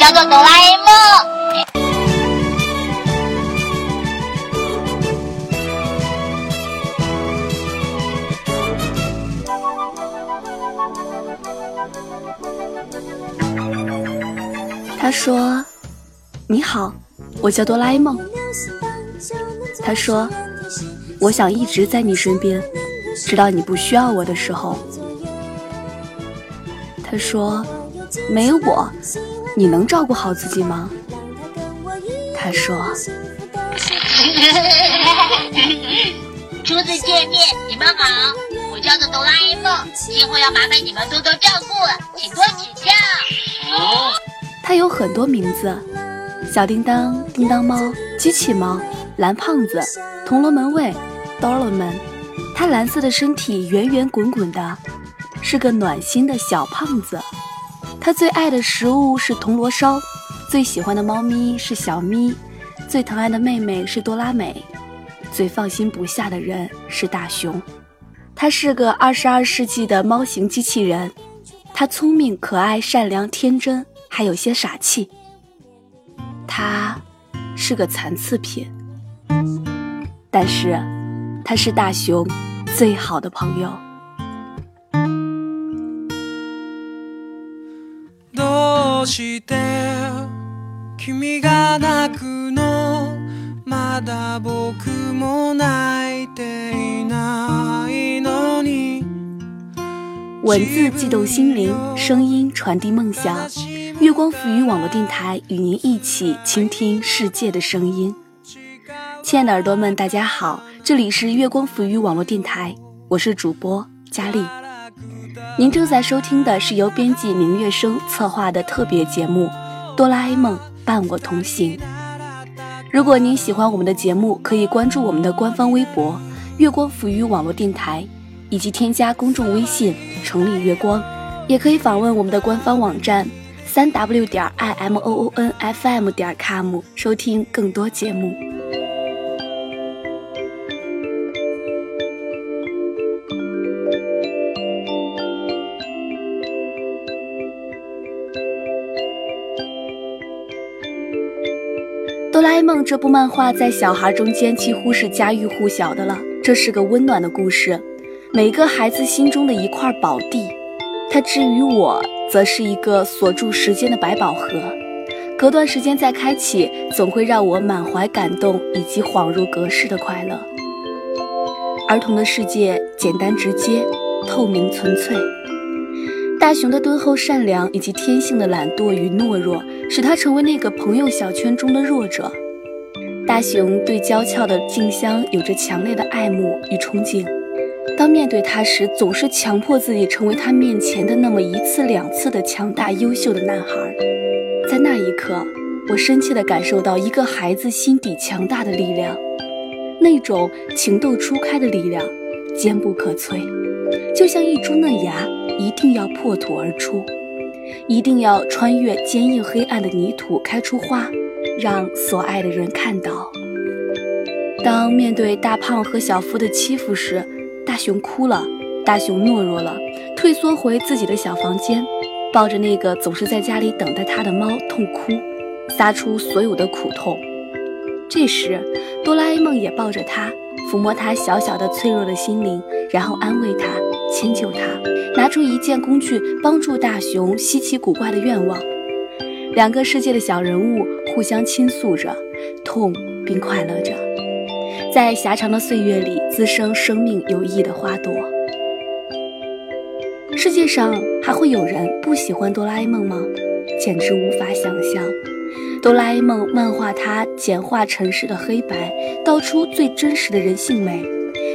叫做哆啦 A 梦。他说：“你好，我叫哆啦 A 梦。”他说：“我想一直在你身边，直到你不需要我的时候。”他说：“没有我，你能照顾好自己吗？”他说：“ 初次见面，你们好，我叫做哆啦 A 梦，今后要麻烦你们多多照顾了，请多指教。”他有很多名字：小叮当、叮当猫、机器猫、蓝胖子、铜锣门卫、哆啦 A 梦。他蓝色的身体圆圆滚滚的，是个暖心的小胖子。他最爱的食物是铜锣烧，最喜欢的猫咪是小咪，最疼爱的妹妹是多拉美，最放心不下的人是大熊。他是个二十二世纪的猫型机器人，他聪明、可爱、善良、天真。还有些傻气，他是个残次品，但是他是大熊最好的朋友。文字悸动心灵，声音传递梦想。月光浮语网络电台与您一起倾听世界的声音。亲爱的耳朵们，大家好，这里是月光浮语网络电台，我是主播佳丽。您正在收听的是由编辑明月生策划的特别节目《哆啦 A 梦伴我同行》。如果您喜欢我们的节目，可以关注我们的官方微博“月光浮语网络电台”，以及添加公众微信“城里月光”，也可以访问我们的官方网站。三 w 点 i m o o n f m 点 com 收听更多节目。梦这部漫画在小孩中间几乎是家喻户晓的了。这是个温暖的故事，每个孩子心中的一块宝地。它至于我。则是一个锁住时间的百宝盒，隔段时间再开启，总会让我满怀感动以及恍如隔世的快乐。儿童的世界简单直接，透明纯粹。大雄的敦厚善良以及天性的懒惰与懦弱，使他成为那个朋友小圈中的弱者。大雄对娇俏的静香有着强烈的爱慕与憧憬。当面对她时，总是强迫自己成为她面前的那么一次两次的强大优秀的男孩。在那一刻，我深切地感受到一个孩子心底强大的力量，那种情窦初开的力量，坚不可摧，就像一株嫩芽，一定要破土而出，一定要穿越坚硬黑暗的泥土开出花，让所爱的人看到。当面对大胖和小夫的欺负时，大熊哭了，大熊懦弱了，退缩回自己的小房间，抱着那个总是在家里等待他的猫痛哭，撒出所有的苦痛。这时，哆啦 A 梦也抱着他，抚摸他小小的脆弱的心灵，然后安慰他，迁就他，拿出一件工具帮助大熊稀奇古怪的愿望。两个世界的小人物互相倾诉着，痛并快乐着。在狭长的岁月里滋生生命有益的花朵。世界上还会有人不喜欢哆啦 A 梦吗？简直无法想象。哆啦 A 梦漫画它简化尘世的黑白，道出最真实的人性美，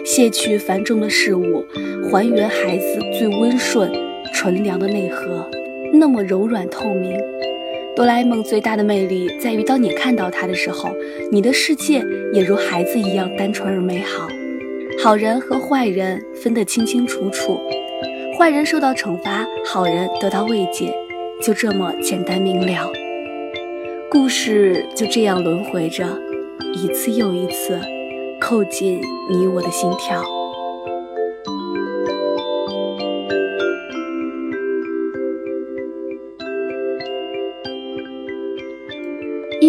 卸去繁重的事物，还原孩子最温顺纯良的内核，那么柔软透明。哆啦 A 梦最大的魅力在于，当你看到它的时候，你的世界也如孩子一样单纯而美好。好人和坏人分得清清楚楚，坏人受到惩罚，好人得到慰藉，就这么简单明了。故事就这样轮回着，一次又一次，扣紧你我的心跳。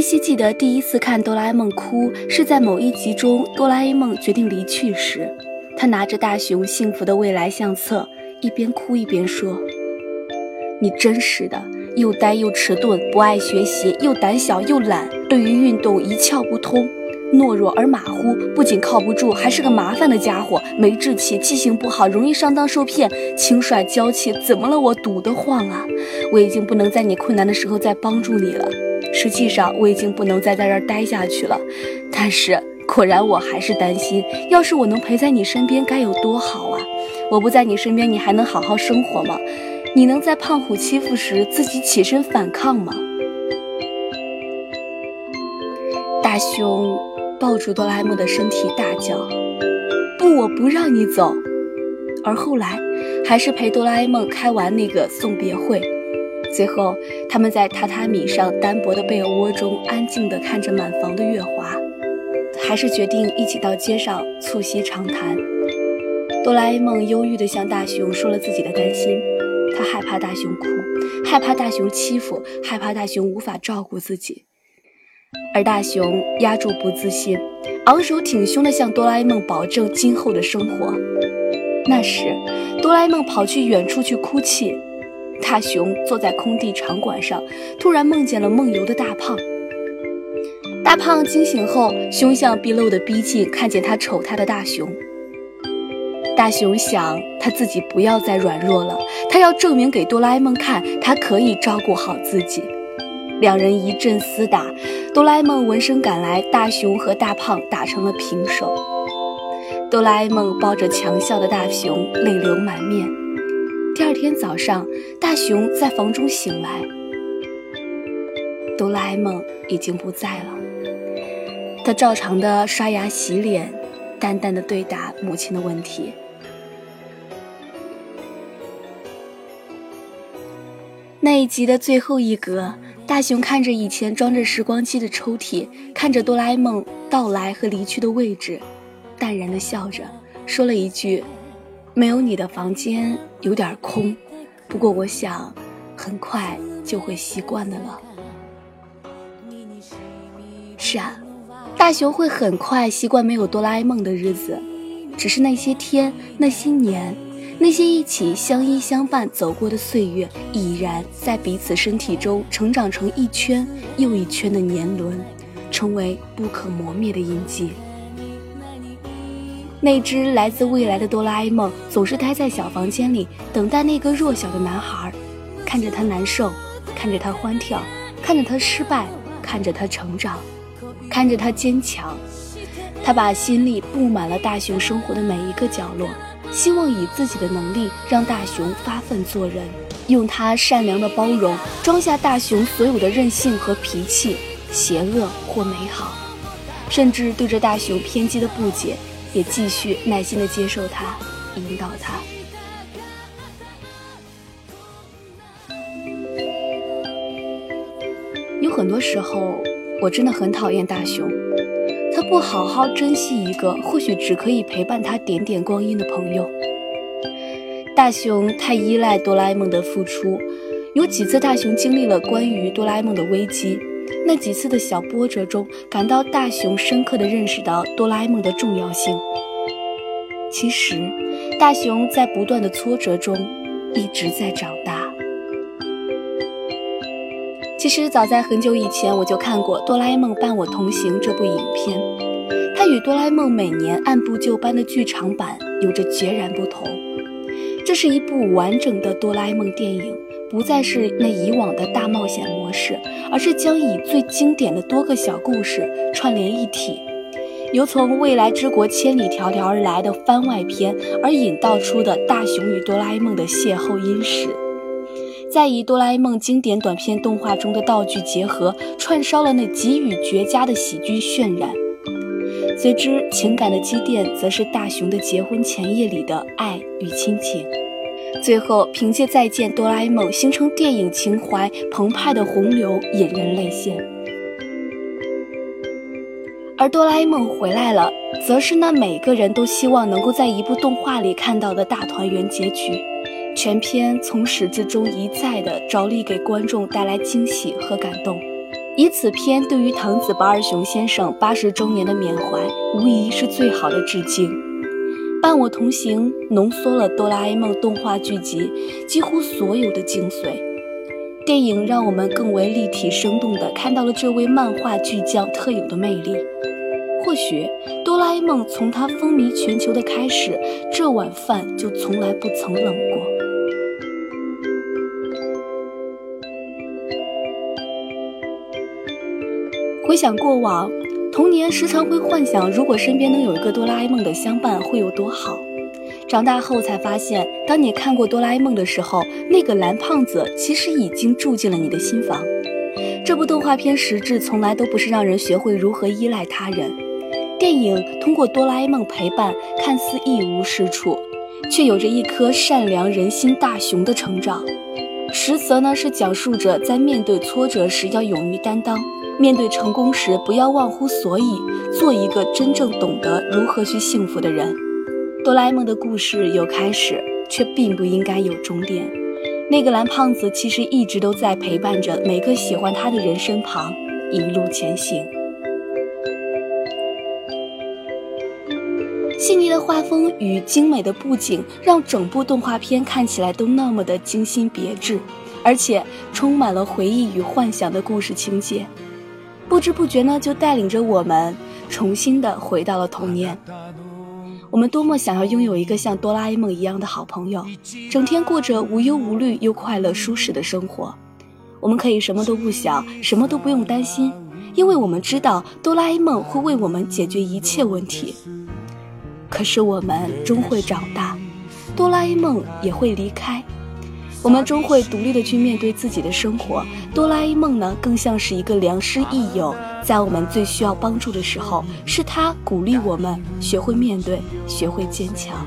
依稀记得第一次看哆啦 A 梦哭，是在某一集中，哆啦 A 梦决定离去时，他拿着大雄幸福的未来相册，一边哭一边说：“你真是的，又呆又迟钝，不爱学习，又胆小又懒，对于运动一窍不通。”懦弱而马虎，不仅靠不住，还是个麻烦的家伙。没志气，记性不好，容易上当受骗，轻率娇气。怎么了？我堵得慌啊！我已经不能在你困难的时候再帮助你了。实际上，我已经不能再在这儿待下去了。但是，果然我还是担心，要是我能陪在你身边，该有多好啊！我不在你身边，你还能好好生活吗？你能在胖虎欺负时自己起身反抗吗？大熊。抱住哆啦 A 梦的身体，大叫：“不，我不让你走！”而后来，还是陪哆啦 A 梦开完那个送别会。最后，他们在榻榻米上单薄的被窝中，安静地看着满房的月华，还是决定一起到街上促膝长谈。哆啦 A 梦忧郁地向大雄说了自己的担心，他害怕大雄哭，害怕大雄欺负，害怕大雄无法照顾自己。而大雄压住不自信，昂首挺胸地向哆啦 A 梦保证今后的生活。那时，哆啦 A 梦跑去远处去哭泣。大雄坐在空地场馆上，突然梦见了梦游的大胖。大胖惊醒后，凶相毕露的逼近，看见他瞅他的大雄。大雄想，他自己不要再软弱了，他要证明给哆啦 A 梦看，他可以照顾好自己。两人一阵厮打，哆啦 A 梦闻声赶来，大雄和大胖打成了平手。哆啦 A 梦抱着强笑的大雄，泪流满面。第二天早上，大雄在房中醒来，哆啦 A 梦已经不在了。他照常的刷牙洗脸，淡淡的对答母亲的问题。那一集的最后一格。大雄看着以前装着时光机的抽屉，看着哆啦 A 梦到来和离去的位置，淡然的笑着，说了一句：“没有你的房间有点空，不过我想，很快就会习惯的了。”是啊，大雄会很快习惯没有哆啦 A 梦的日子，只是那些天，那些年。那些一起相依相伴走过的岁月，已然在彼此身体中成长成一圈又一圈的年轮，成为不可磨灭的印记。那只来自未来的哆啦 A 梦总是待在小房间里，等待那个弱小的男孩，看着他难受，看着他欢跳，看着他失败，看着他成长，看着他坚强。他把心里布满了大雄生活的每一个角落。希望以自己的能力让大雄发奋做人，用他善良的包容装下大雄所有的任性和脾气，邪恶或美好，甚至对着大雄偏激的不解，也继续耐心的接受他，引导他。有很多时候，我真的很讨厌大雄。他不好好珍惜一个或许只可以陪伴他点点光阴的朋友。大雄太依赖哆啦 A 梦的付出，有几次大雄经历了关于哆啦 A 梦的危机，那几次的小波折中，感到大雄深刻的认识到哆啦 A 梦的重要性。其实，大雄在不断的挫折中一直在长大。其实早在很久以前，我就看过《哆啦 A 梦伴我同行》这部影片，它与哆啦 A 梦每年按部就班的剧场版有着截然不同。这是一部完整的哆啦 A 梦电影，不再是那以往的大冒险模式，而是将以最经典的多个小故事串联一体，由从未来之国千里迢迢而来的番外篇而引导出的大雄与哆啦 A 梦的邂逅因始。再以哆啦 A 梦经典短片动画中的道具结合，串烧了那给予绝佳的喜剧渲染。随之，情感的积淀则是大雄的结婚前夜里的爱与亲情。最后，凭借再见哆啦 A 梦，形成电影情怀澎湃的洪流，引人泪腺。而哆啦 A 梦回来了，则是那每个人都希望能够在一部动画里看到的大团圆结局。全片从始至终一再的着力给观众带来惊喜和感动，以此片对于藤子不二雄先生八十周年的缅怀，无疑是最好的致敬。伴我同行浓缩了哆啦 A 梦动画剧集几乎所有的精髓。电影让我们更为立体生动地看到了这位漫画巨匠特有的魅力。或许哆啦 A 梦从它风靡全球的开始，这碗饭就从来不曾冷过。回想过往，童年时常会幻想，如果身边能有一个哆啦 A 梦的相伴，会有多好。长大后才发现，当你看过哆啦 A 梦的时候，那个蓝胖子其实已经住进了你的心房。这部动画片实质从来都不是让人学会如何依赖他人。电影通过哆啦 A 梦陪伴，看似一无是处，却有着一颗善良人心大雄的成长。实则呢，是讲述着在面对挫折时要勇于担当，面对成功时不要忘乎所以，做一个真正懂得如何去幸福的人。哆啦 A 梦的故事有开始，却并不应该有终点。那个蓝胖子其实一直都在陪伴着每个喜欢他的人身旁，一路前行。细腻的画风与精美的布景，让整部动画片看起来都那么的精心别致，而且充满了回忆与幻想的故事情节。不知不觉呢，就带领着我们重新的回到了童年。我们多么想要拥有一个像哆啦 A 梦一样的好朋友，整天过着无忧无虑又快乐舒适的生活。我们可以什么都不想，什么都不用担心，因为我们知道哆啦 A 梦会为我们解决一切问题。可是我们终会长大，哆啦 A 梦也会离开。我们终会独立的去面对自己的生活。哆啦 A 梦呢，更像是一个良师益友，在我们最需要帮助的时候，是他鼓励我们学会面对，学会坚强。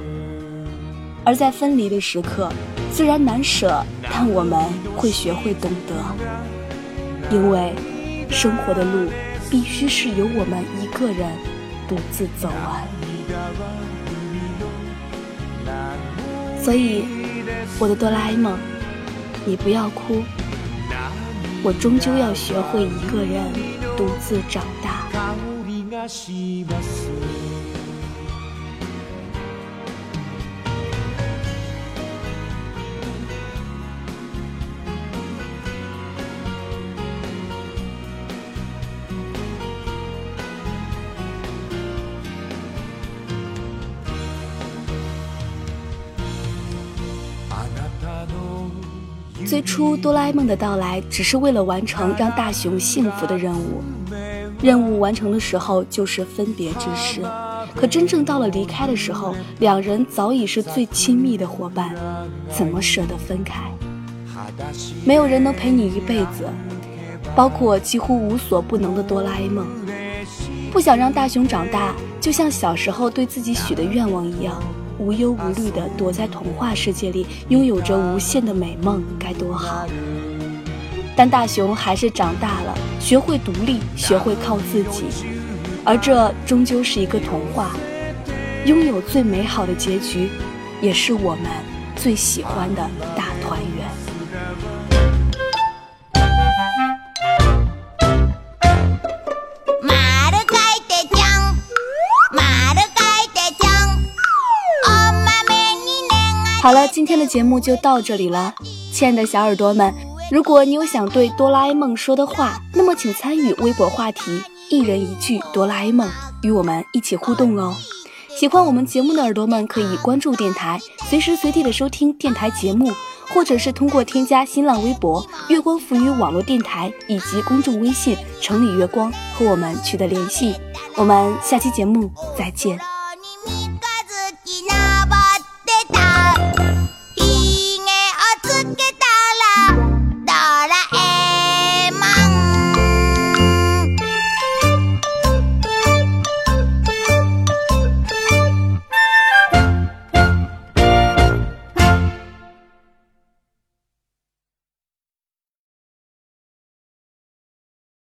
而在分离的时刻，虽然难舍，但我们会学会懂得，因为生活的路必须是由我们一个人独自走完。所以。我的哆啦 A 梦，你不要哭，我终究要学会一个人独自长大。最初，哆啦 A 梦的到来只是为了完成让大雄幸福的任务。任务完成的时候，就是分别之时。可真正到了离开的时候，两人早已是最亲密的伙伴，怎么舍得分开？没有人能陪你一辈子，包括几乎无所不能的哆啦 A 梦。不想让大雄长大，就像小时候对自己许的愿望一样。无忧无虑地躲在童话世界里，拥有着无限的美梦，该多好！但大雄还是长大了，学会独立，学会靠自己，而这终究是一个童话。拥有最美好的结局，也是我们最喜欢的大好了，今天的节目就到这里了，亲爱的小耳朵们，如果你有想对哆啦 A 梦说的话，那么请参与微博话题“一人一句哆啦 A 梦”，与我们一起互动哦。喜欢我们节目的耳朵们可以关注电台，随时随地的收听电台节目，或者是通过添加新浪微博“月光浮语网络电台”以及公众微信“城里月光”和我们取得联系。我们下期节目再见。